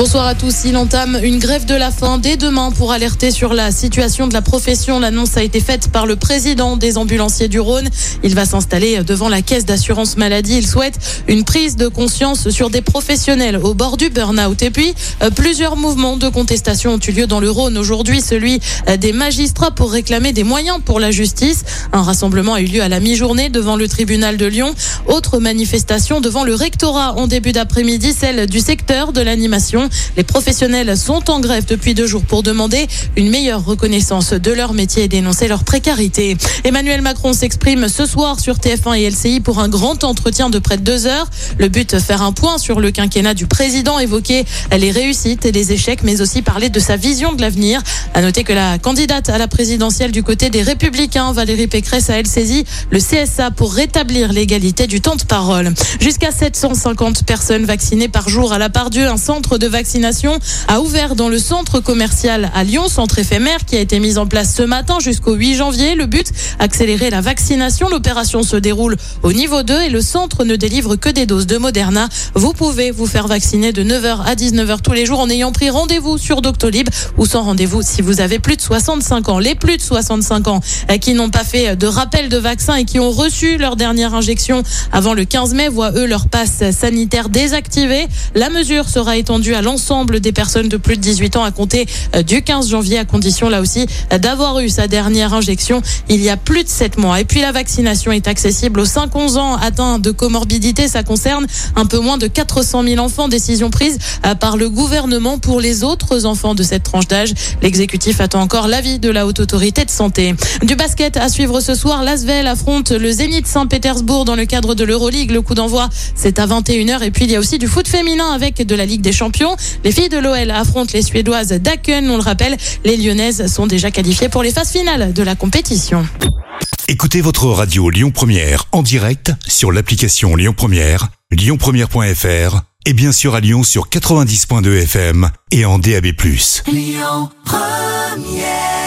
Bonsoir à tous. Il entame une grève de la faim dès demain pour alerter sur la situation de la profession. L'annonce a été faite par le président des ambulanciers du Rhône. Il va s'installer devant la caisse d'assurance maladie. Il souhaite une prise de conscience sur des professionnels au bord du burn-out. Et puis, euh, plusieurs mouvements de contestation ont eu lieu dans le Rhône. Aujourd'hui, celui euh, des magistrats pour réclamer des moyens pour la justice. Un rassemblement a eu lieu à la mi-journée devant le tribunal de Lyon. Autre manifestation devant le rectorat en début d'après-midi, celle du secteur de l'animation. Les professionnels sont en grève depuis deux jours pour demander une meilleure reconnaissance de leur métier et dénoncer leur précarité. Emmanuel Macron s'exprime ce soir sur TF1 et LCI pour un grand entretien de près de deux heures. Le but, faire un point sur le quinquennat du président, évoquer les réussites et les échecs, mais aussi parler de sa vision de l'avenir. À noter que la candidate à la présidentielle du côté des Républicains, Valérie Pécresse, a elle saisi le CSA pour rétablir l'égalité du temps de parole. Jusqu'à 750 personnes vaccinées par jour à la part Dieu, un centre de vaccination a ouvert dans le centre commercial à Lyon, centre éphémère qui a été mis en place ce matin jusqu'au 8 janvier. Le but, accélérer la vaccination. L'opération se déroule au niveau 2 et le centre ne délivre que des doses de Moderna. Vous pouvez vous faire vacciner de 9h à 19h tous les jours en ayant pris rendez-vous sur Doctolib ou sans rendez-vous si vous avez plus de 65 ans. Les plus de 65 ans euh, qui n'ont pas fait de rappel de vaccin et qui ont reçu leur dernière injection avant le 15 mai voient eux leur passe sanitaire désactivé. La mesure sera étendue à l'ensemble des personnes de plus de 18 ans à compter euh, du 15 janvier à condition là aussi d'avoir eu sa dernière injection il y a plus de 7 mois. Et puis la vaccination est accessible aux 5-11 ans atteints de comorbidité. Ça concerne un peu moins de 400 000 enfants. Décision prise euh, par le gouvernement pour les autres enfants de cette tranche d'âge. L'exécutif attend encore l'avis de la haute autorité de santé. Du basket à suivre ce soir. L'Asvel affronte le Zénith Saint-Pétersbourg dans le cadre de l'Euroleague. Le coup d'envoi, c'est à 21h. Et puis il y a aussi du foot féminin avec de la Ligue des Champions. Les filles de l'OL affrontent les Suédoises d'Aken. On le rappelle, les Lyonnaises sont déjà qualifiées pour les phases finales de la compétition. Écoutez votre radio Lyon Première en direct sur l'application Lyon Première, lyonpremière.fr et bien sûr à Lyon sur 90.2 FM et en DAB+. Lyon Première